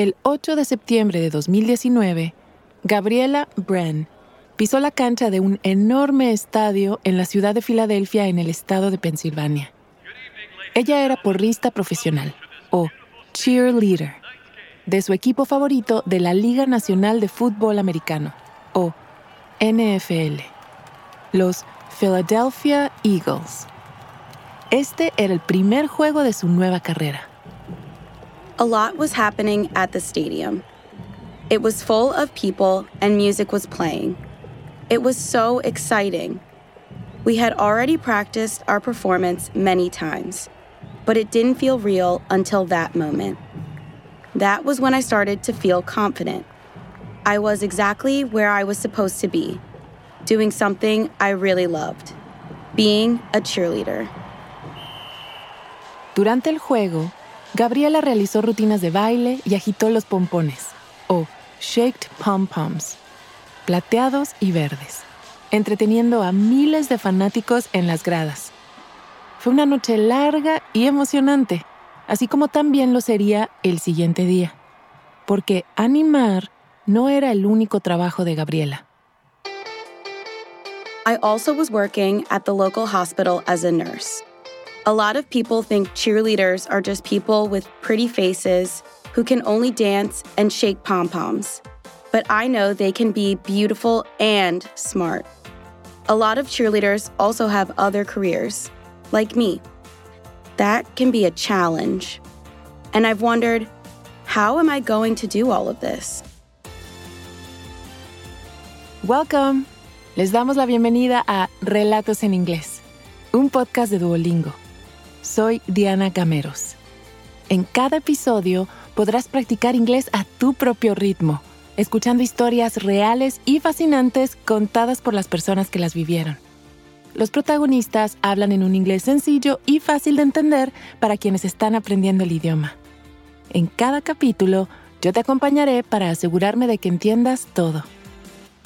El 8 de septiembre de 2019, Gabriela Bren pisó la cancha de un enorme estadio en la ciudad de Filadelfia en el estado de Pensilvania. Ella era porrista profesional, o cheerleader, de su equipo favorito de la Liga Nacional de Fútbol Americano, o NFL, los Philadelphia Eagles. Este era el primer juego de su nueva carrera. A lot was happening at the stadium. It was full of people and music was playing. It was so exciting. We had already practiced our performance many times, but it didn't feel real until that moment. That was when I started to feel confident. I was exactly where I was supposed to be, doing something I really loved, being a cheerleader. Durante el juego, Gabriela realizó rutinas de baile y agitó los pompones, o shaked pom-poms plateados y verdes, entreteniendo a miles de fanáticos en las gradas. Fue una noche larga y emocionante, así como también lo sería el siguiente día, porque animar no era el único trabajo de Gabriela. I also was working at the local hospital as a nurse. A lot of people think cheerleaders are just people with pretty faces who can only dance and shake pom poms but I know they can be beautiful and smart. A lot of cheerleaders also have other careers, like me. That can be a challenge. And I've wondered, how am I going to do all of this? Welcome. Les damos la bienvenida a Relatos en Inglés, un podcast de Duolingo. Soy Diana Cameros. En cada episodio podrás practicar inglés a tu propio ritmo escuchando historias reales y fascinantes contadas por las personas que las vivieron. Los protagonistas hablan en un inglés sencillo y fácil de entender para quienes están aprendiendo el idioma. En cada capítulo, yo te acompañaré para asegurarme de que entiendas todo.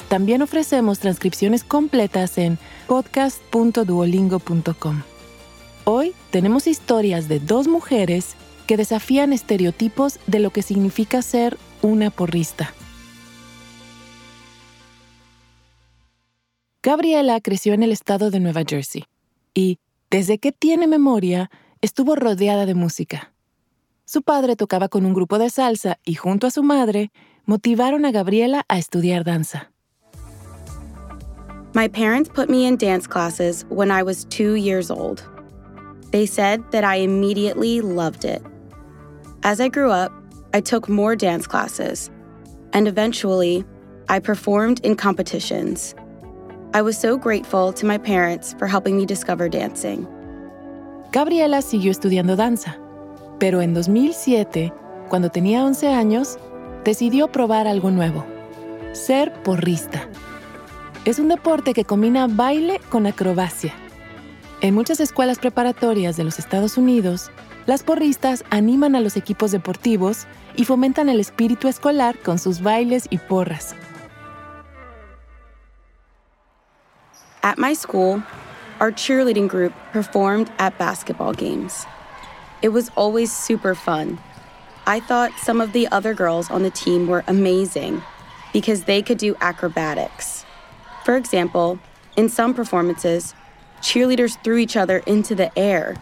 También ofrecemos transcripciones completas en podcast.duolingo.com. Hoy tenemos historias de dos mujeres que desafían estereotipos de lo que significa ser una porrista. Gabriela creció en el estado de Nueva Jersey y, desde que tiene memoria, estuvo rodeada de música. Su padre tocaba con un grupo de salsa y junto a su madre motivaron a Gabriela a estudiar danza. My parents put me in dance classes when I was two years old. They said that I immediately loved it. As I grew up, I took more dance classes, and eventually, I performed in competitions. I was so grateful to my parents for helping me discover dancing. Gabriela siguió estudiando danza, pero en 2007, cuando tenía 11 años, decidió probar algo nuevo, ser porrista. Es un deporte que combina baile con acrobacia. En muchas escuelas preparatorias de los Estados Unidos, las porristas animan a los equipos deportivos y fomentan el espíritu escolar con sus bailes y porras. At my school, our cheerleading group performed at basketball games. It was always super fun. I thought some of the other girls on the team were amazing because they could do acrobatics. For example, in some performances, cheerleaders threw each other into the air.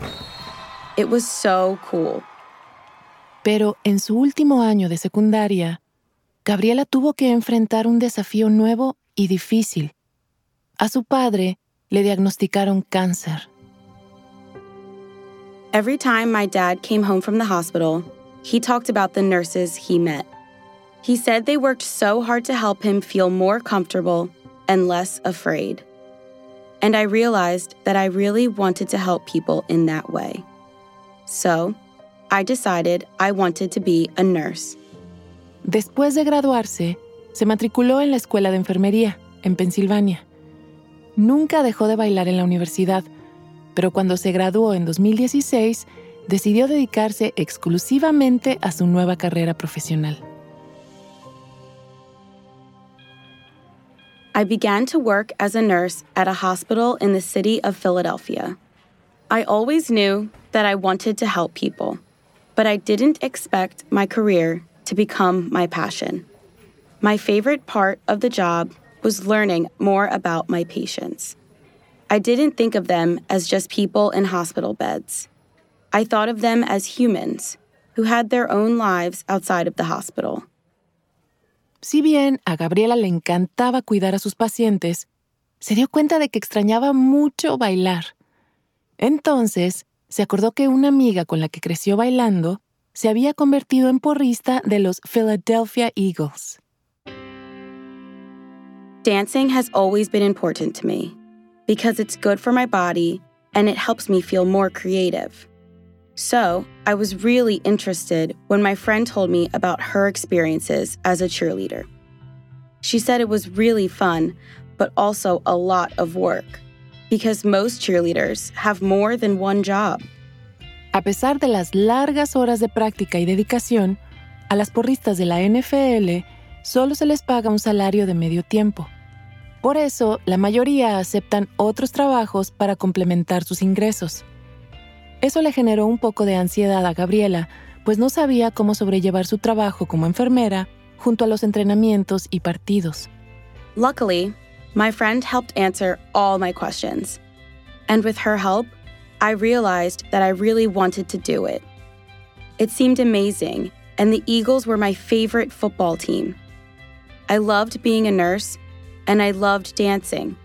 It was so cool. Pero en su último año de secundaria, Gabriela tuvo que enfrentar un desafío nuevo y difícil. A su padre le diagnosticaron cáncer. Every time my dad came home from the hospital, he talked about the nurses he met. He said they worked so hard to help him feel more comfortable and less afraid. And I realized that I really wanted to help people in that way. So, I decided I wanted to be a nurse. Después de graduarse, se matriculó en la escuela de enfermería en Pensilvania. Nunca dejó de bailar en la universidad, pero cuando se graduó en 2016, decidió dedicarse exclusivamente a su nueva carrera profesional. I began to work as a nurse at a hospital in the city of Philadelphia. I always knew that I wanted to help people, but I didn't expect my career to become my passion. My favorite part of the job was learning more about my patients. I didn't think of them as just people in hospital beds. I thought of them as humans who had their own lives outside of the hospital. Si bien a Gabriela le encantaba cuidar a sus pacientes, se dio cuenta de que extrañaba mucho bailar. Entonces, se acordó que una amiga con la que creció bailando se había convertido en porrista de los Philadelphia Eagles. Dancing has always been important to me because it's good for my body and it helps me feel more creative. So, I was really interested when my friend told me about her experiences as a cheerleader. She said it was really fun, but also a lot of work because most cheerleaders have more than one job. A pesar de las largas horas de práctica y dedicación, a las porristas de la NFL solo se les paga un salario de medio tiempo. Por eso, la mayoría aceptan otros trabajos para complementar sus ingresos. Eso le generó un poco de ansiedad a Gabriela, pues no sabía cómo sobrellevar su trabajo como enfermera junto a los entrenamientos y partidos. Luckily, my friend helped answer all my questions. And with her help, I realized that I really wanted to do it. It seemed amazing, and the Eagles were my favorite football team. I loved being a nurse, and I loved dancing.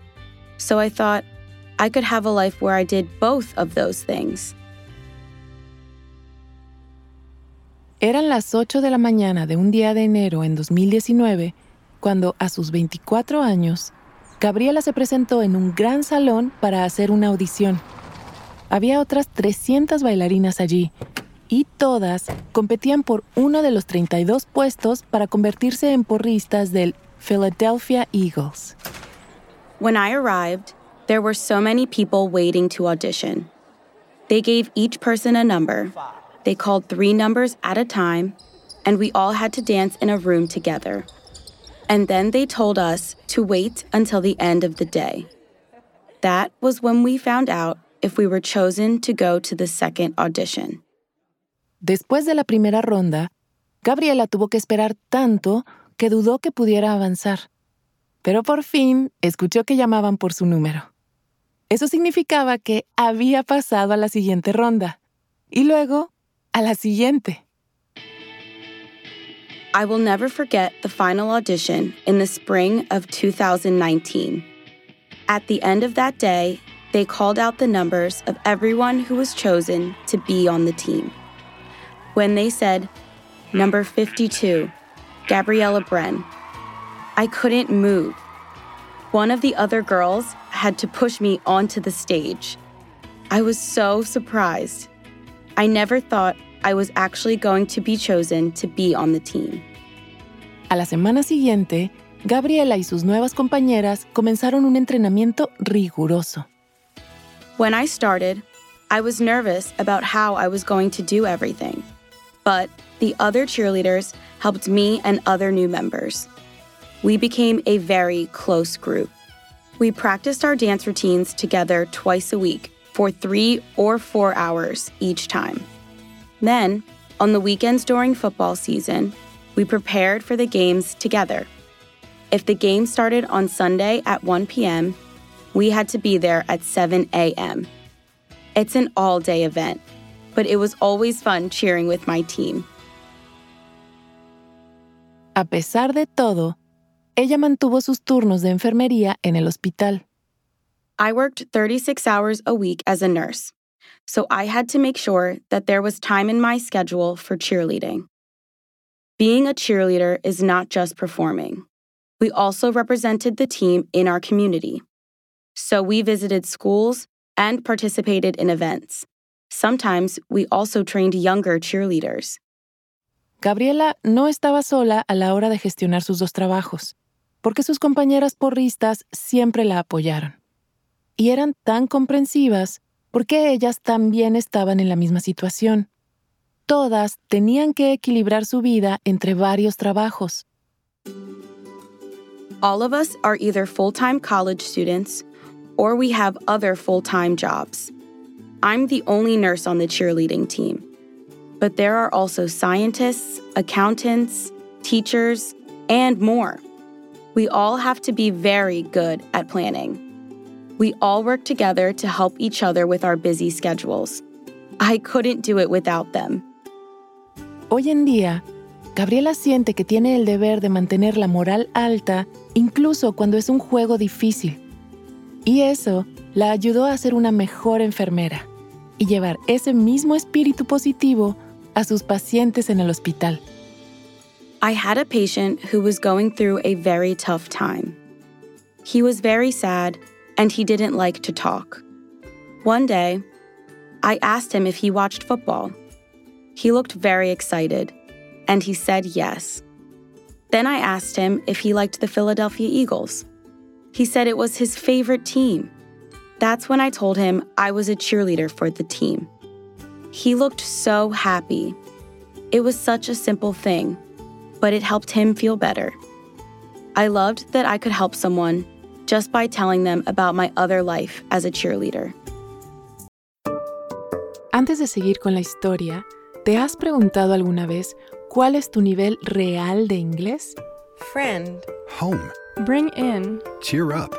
So I thought I could have a life where I did both of those things. Eran las 8 de la mañana de un día de enero en 2019 cuando, a sus 24 años, Gabriela se presentó en un gran salón para hacer una audición. Había otras 300 bailarinas allí y todas competían por uno de los 32 puestos para convertirse en porristas del Philadelphia Eagles. When I arrived, there were so many people waiting to audition. They gave each person a number. They called three numbers at a time, and we all had to dance in a room together. And then they told us to wait until the end of the day. That was when we found out if we were chosen to go to the second audition. Después de la primera ronda, Gabriela tuvo que esperar tanto que dudó que pudiera avanzar. Pero por fin escuchó que llamaban por su número. Eso significaba que había pasado a la siguiente ronda. Y luego a la siguiente. I will never forget the final audition in the spring of 2019. At the end of that day, they called out the numbers of everyone who was chosen to be on the team. When they said, number 52, Gabriella Bren, I couldn't move. One of the other girls had to push me onto the stage. I was so surprised. I never thought I was actually going to be chosen to be on the team. A la semana siguiente, Gabriela y sus nuevas compañeras comenzaron un entrenamiento riguroso. When I started, I was nervous about how I was going to do everything. But the other cheerleaders helped me and other new members. We became a very close group. We practiced our dance routines together twice a week for three or four hours each time. Then, on the weekends during football season, we prepared for the games together. If the game started on Sunday at 1 p.m., we had to be there at 7 a.m. It's an all day event, but it was always fun cheering with my team. A pesar de todo, ella mantuvo sus turnos de enfermería en el hospital. I worked 36 hours a week as a nurse, so I had to make sure that there was time in my schedule for cheerleading. Being a cheerleader is not just performing. We also represented the team in our community. So we visited schools and participated in events. Sometimes we also trained younger cheerleaders. Gabriela no estaba sola a la hora de gestionar sus dos trabajos, porque sus compañeras porristas siempre la apoyaron. Y eran tan comprensivas porque ellas también estaban en la misma situación. Todas tenían que equilibrar su vida entre varios trabajos. All of us are either full time college students or we have other full time jobs. I'm the only nurse on the cheerleading team. but there are also scientists, accountants, teachers, and more. We all have to be very good at planning. We all work together to help each other with our busy schedules. I couldn't do it without them. Hoy en día, Gabriela siente que tiene el deber de mantener la moral alta incluso cuando es un juego difícil. Y eso la ayudó a ser una mejor enfermera y llevar ese mismo espíritu positivo a sus pacientes en el hospital. I had a patient who was going through a very tough time. He was very sad and he didn't like to talk. One day, I asked him if he watched football. He looked very excited and he said yes. Then I asked him if he liked the Philadelphia Eagles. He said it was his favorite team. That's when I told him I was a cheerleader for the team. He looked so happy. It was such a simple thing, but it helped him feel better. I loved that I could help someone just by telling them about my other life as a cheerleader. Antes de seguir con la historia, ¿te has preguntado alguna vez cuál es tu nivel real de inglés? Friend. Home. Bring in. Cheer up.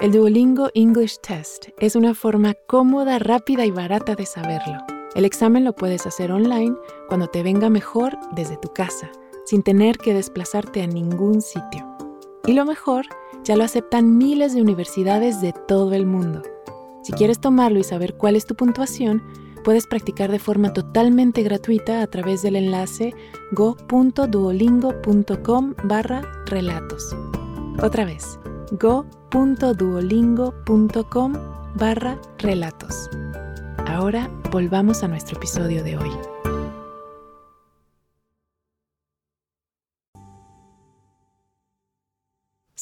El Duolingo English Test es una forma cómoda, rápida y barata de saberlo. El examen lo puedes hacer online cuando te venga mejor desde tu casa, sin tener que desplazarte a ningún sitio. Y lo mejor, ya lo aceptan miles de universidades de todo el mundo. Si quieres tomarlo y saber cuál es tu puntuación, puedes practicar de forma totalmente gratuita a través del enlace go.duolingo.com barra relatos. Otra vez, go.duolingo.com barra relatos. Ahora volvamos a nuestro episodio de hoy.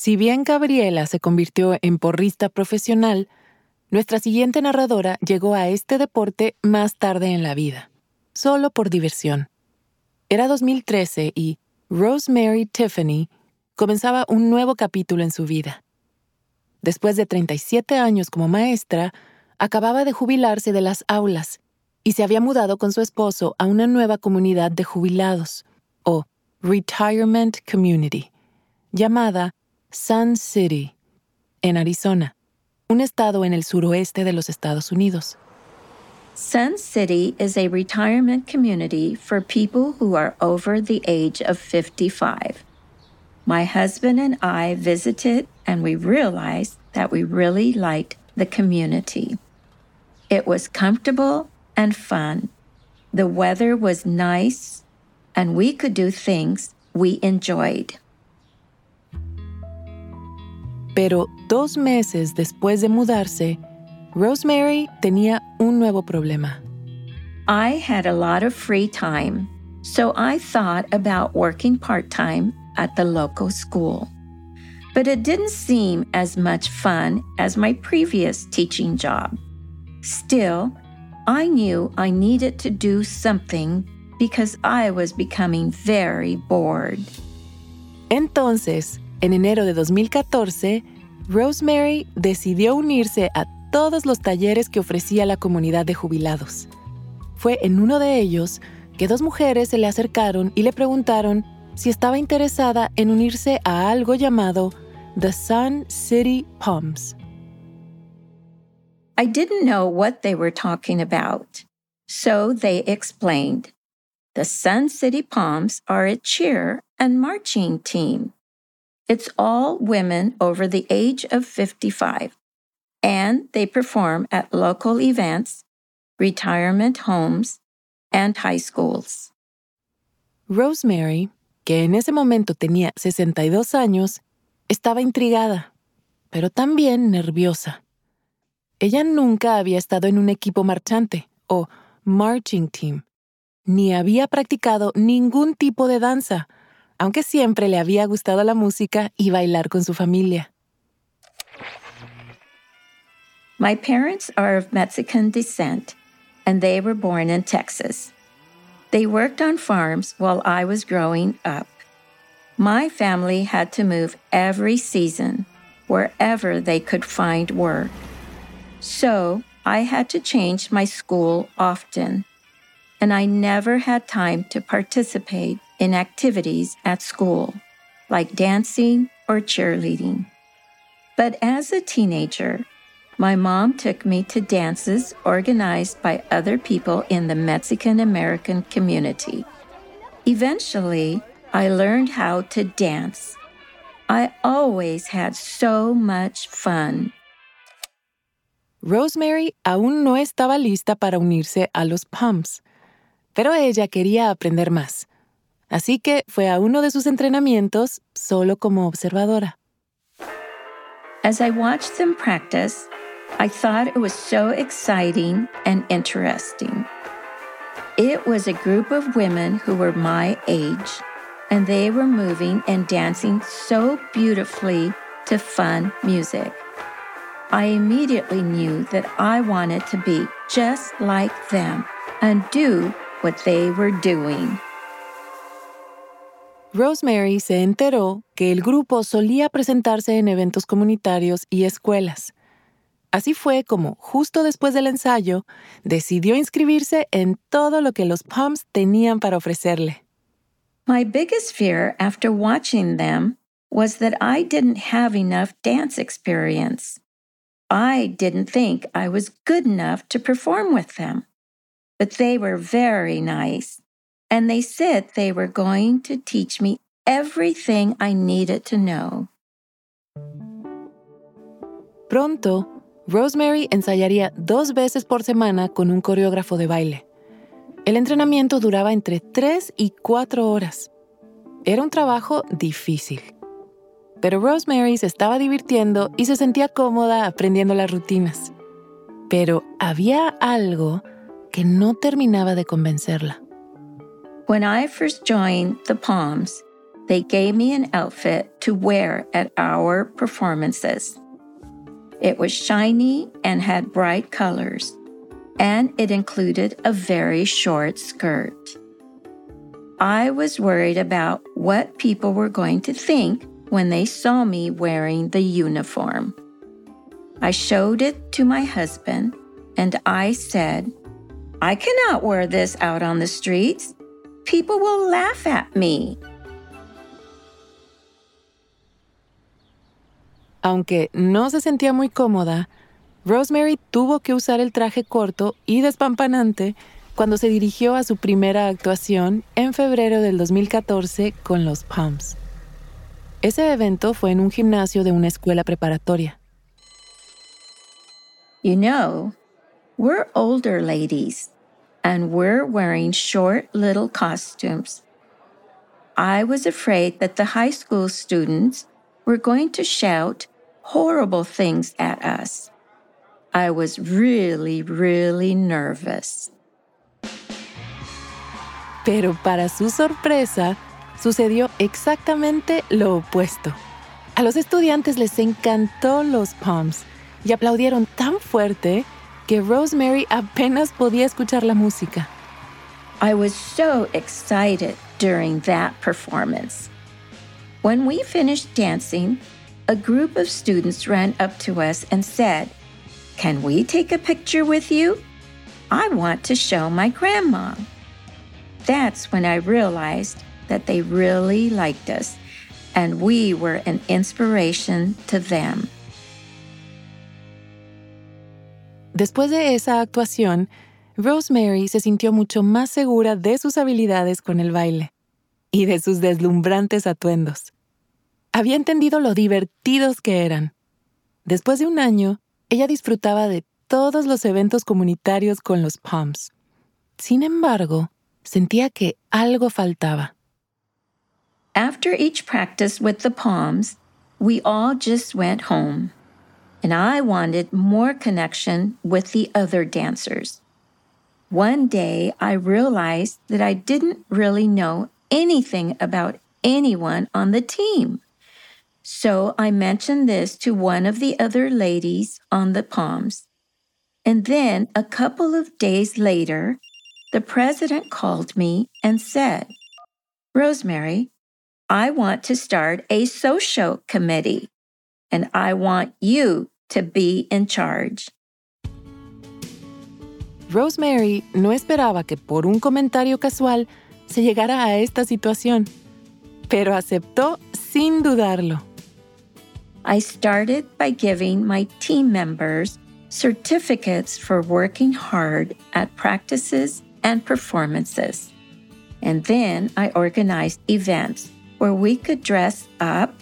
Si bien Gabriela se convirtió en porrista profesional, nuestra siguiente narradora llegó a este deporte más tarde en la vida, solo por diversión. Era 2013 y Rosemary Tiffany comenzaba un nuevo capítulo en su vida. Después de 37 años como maestra, acababa de jubilarse de las aulas y se había mudado con su esposo a una nueva comunidad de jubilados, o Retirement Community, llamada Sun City, en Arizona, un estado en el suroeste de los Estados Unidos. Sun City is a retirement community for people who are over the age of 55. My husband and I visited and we realized that we really liked the community. It was comfortable and fun. The weather was nice, and we could do things we enjoyed. Pero dos meses después de mudarse, Rosemary tenía un nuevo problema. I had a lot of free time, so I thought about working part time at the local school. But it didn't seem as much fun as my previous teaching job. Still, I knew I needed to do something because I was becoming very bored. Entonces, en enero de 2014, Rosemary decidió unirse a todos los talleres que ofrecía la comunidad de jubilados. Fue en uno de ellos que dos mujeres se le acercaron y le preguntaron si estaba interesada en unirse a algo llamado The Sun City Palms. I didn't know what they were talking about, so they explained. The Sun City Palms are a cheer and marching team. It's all women over the age of 55, and they perform at local events, retirement homes, and high schools. Rosemary, que en ese momento tenía 62 años, estaba intrigada, pero también nerviosa. Ella nunca había estado en un equipo marchante o marching team, ni había practicado ningún tipo de danza, aunque siempre le había gustado la música y bailar con su familia. My parents are of Mexican descent, and they were born in Texas. They worked on farms while I was growing up. My family had to move every season, wherever they could find work. So I had to change my school often. And I never had time to participate in activities at school, like dancing or cheerleading. But as a teenager, my mom took me to dances organized by other people in the Mexican American community. Eventually, I learned how to dance. I always had so much fun. Rosemary aún no estaba lista para unirse a los Palms, pero ella quería aprender más. Así que fue a uno de sus entrenamientos solo como observadora. As I watched them practice, I thought it was so exciting and interesting. It was a group of women who were my age, and they were moving and dancing so beautifully to fun music. I immediately knew that I wanted to be just like them and do what they were doing. Rosemary se enteró que el grupo solía presentarse en eventos comunitarios y escuelas. Así fue como, justo después del ensayo, decidió inscribirse en todo lo que los Palms tenían para ofrecerle. My biggest fear after watching them was that I didn't have enough dance experience. I didn't think I was good enough to perform with them. But they were very nice, and they said they were going to teach me everything I needed to know. Pronto, Rosemary ensayaría dos veces por semana con un coreógrafo de baile. El entrenamiento duraba entre tres y cuatro horas. Era un trabajo difícil. Pero Rosemary se estaba divirtiendo y se sentía cómoda aprendiendo las rutinas. Pero había algo que no terminaba de convencerla. When I first joined the Palms, they gave me an outfit to wear at our performances. It was shiny and had bright colors, and it included a very short skirt. I was worried about what people were going to think when they saw me wearing the uniform. I showed it to my husband and I said, I cannot wear this out on the streets. People will laugh at me. Aunque no se sentía muy cómoda, Rosemary tuvo que usar el traje corto y despampanante cuando se dirigió a su primera actuación en febrero del 2014 con los Palms. Ese evento fue en un gimnasio de una escuela preparatoria. You know, we're older ladies and we're wearing short little costumes. I was afraid that the high school students were going to shout horrible things at us. I was really, really nervous. Pero para su sorpresa, sucedió exactamente lo opuesto. A los estudiantes les encantó los Palms y aplaudieron tan fuerte que Rosemary apenas podía escuchar la música. I was so excited during that performance. When we finished dancing, a group of students ran up to us and said, Can we take a picture with you? I want to show my grandma. That's when I realized that they really liked us and we were an inspiration to them. Después de esa actuación, Rosemary se sintió mucho más segura de sus habilidades con el baile y de sus deslumbrantes atuendos. Había entendido lo divertidos que eran. Después de un año, ella disfrutaba de todos los eventos comunitarios con los Palms. Sin embargo, sentía que algo faltaba. After each practice with the palms, we all just went home. And I wanted more connection with the other dancers. One day I realized that I didn't really know anything about anyone on the team. So I mentioned this to one of the other ladies on the Palms. And then a couple of days later, the president called me and said, Rosemary, I want to start a social committee and I want you to be in charge. Rosemary no esperaba que por un comentario casual se llegara a esta situación, pero aceptó sin dudarlo. I started by giving my team members certificates for working hard at practices and performances. And then I organized events where we could dress up,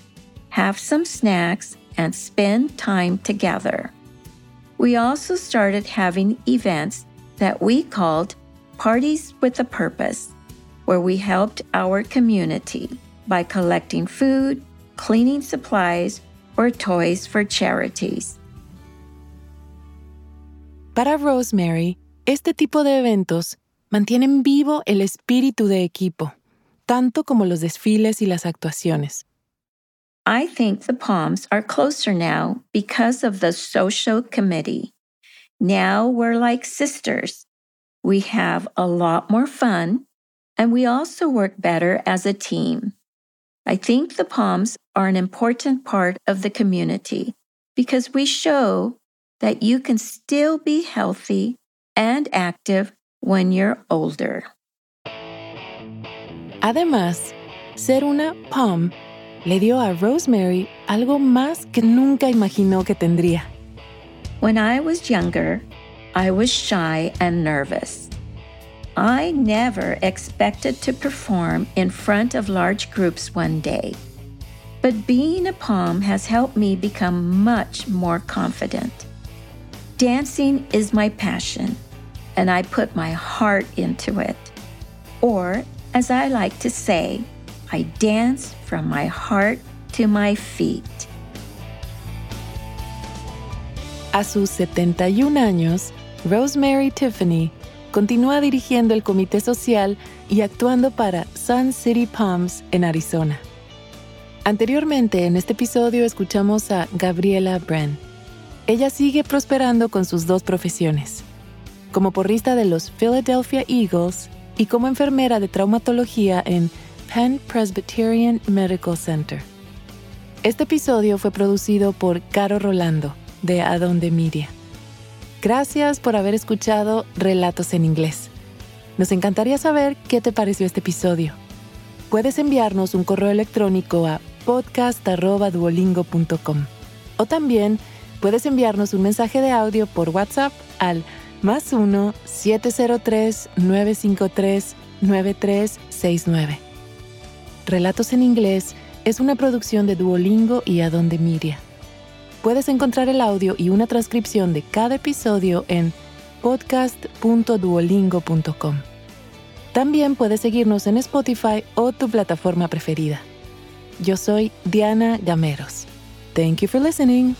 have some snacks, and spend time together. We also started having events that we called Parties with a Purpose, where we helped our community by collecting food, cleaning supplies, or toys for charities. Para Rosemary, este tipo de eventos mantienen vivo el espíritu de equipo, tanto como los desfiles y las actuaciones. I think the Palms are closer now because of the social committee. Now we're like sisters. We have a lot more fun, and we also work better as a team. I think the Palms are an important part of the community because we show that you can still be healthy and active when you're older. Además, ser una Palm le dio a Rosemary algo más que nunca imaginó que tendría. When I was younger, I was shy and nervous. I never expected to perform in front of large groups one day. But being a palm has helped me become much more confident. Dancing is my passion, and I put my heart into it. Or, as I like to say, I dance from my heart to my feet. A sus 71 años, Rosemary Tiffany continúa dirigiendo el comité social y actuando para Sun City Palms en Arizona. Anteriormente en este episodio escuchamos a Gabriela Bren. Ella sigue prosperando con sus dos profesiones, como porrista de los Philadelphia Eagles y como enfermera de traumatología en Penn Presbyterian Medical Center. Este episodio fue producido por Caro Rolando, de Adonde Media. Gracias por haber escuchado Relatos en Inglés. Nos encantaría saber qué te pareció este episodio. Puedes enviarnos un correo electrónico a podcast.duolingo.com o también puedes enviarnos un mensaje de audio por WhatsApp al más 1-703-953-9369. Relatos en Inglés es una producción de Duolingo y Adonde Media. Puedes encontrar el audio y una transcripción de cada episodio en podcast.duolingo.com. También puedes seguirnos en Spotify o tu plataforma preferida. Yo soy Diana Gameros. Thank you for listening.